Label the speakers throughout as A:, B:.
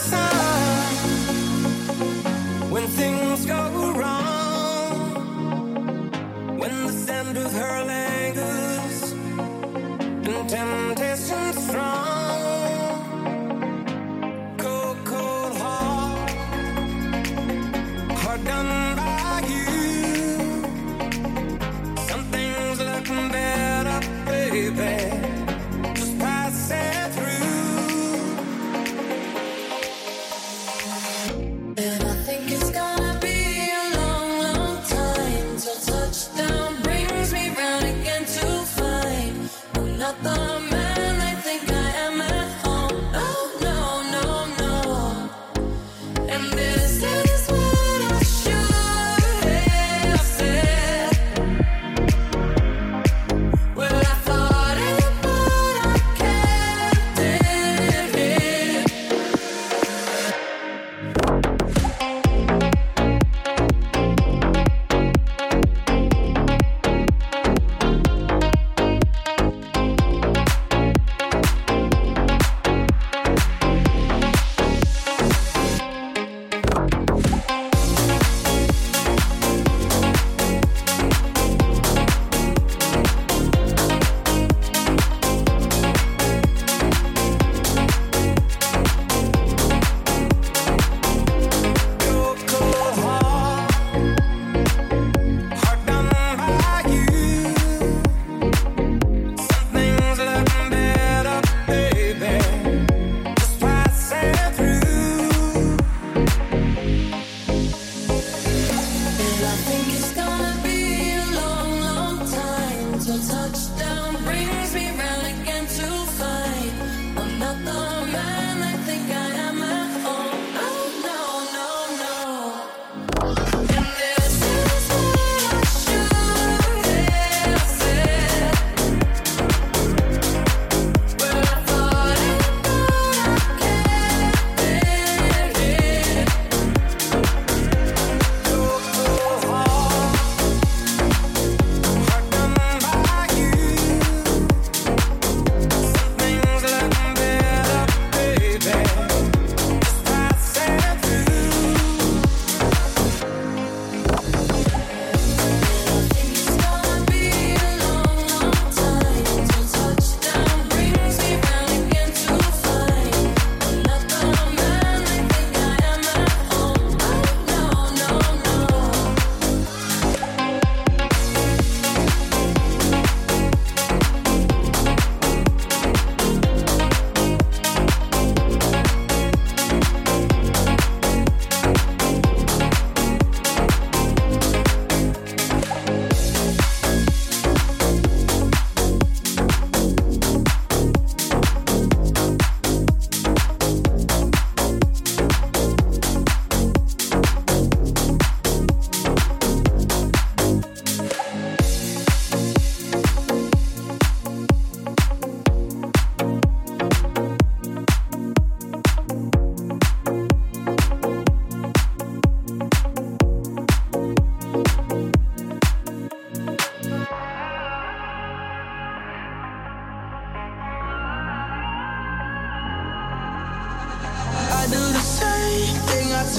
A: sound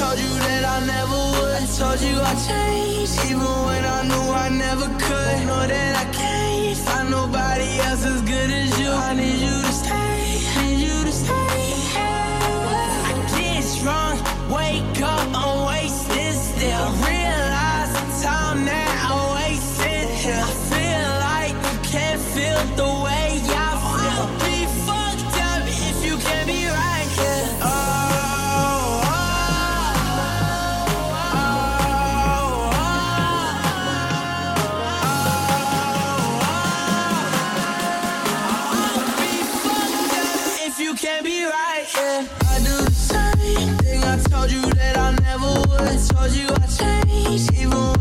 B: told you that I never would. I told you I'd change, even when I knew I never could. Know that I can't find nobody. I told you I changed even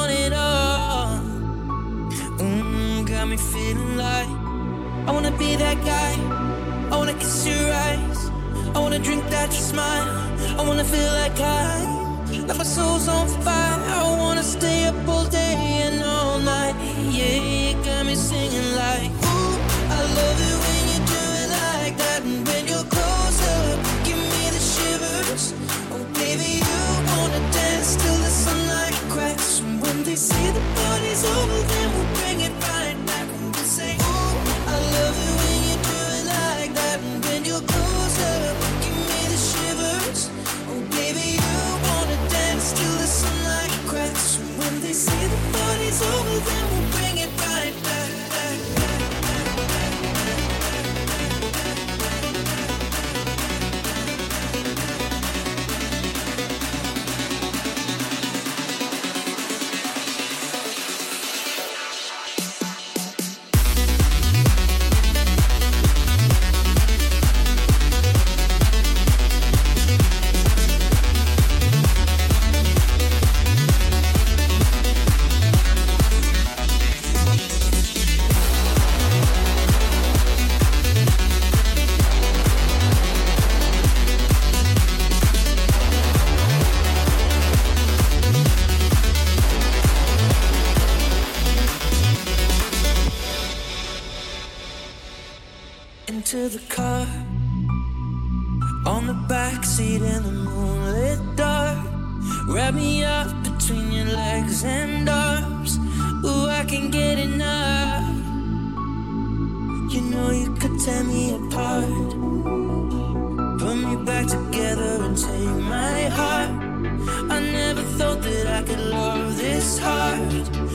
B: got me feeling like I wanna be that guy. I wanna kiss your eyes. I wanna drink that you smile. I wanna feel like I, like my soul's between your legs and arms. Ooh, I can get enough. You know you could tear me apart. Put me back together and take my heart. I never thought that I could love this hard.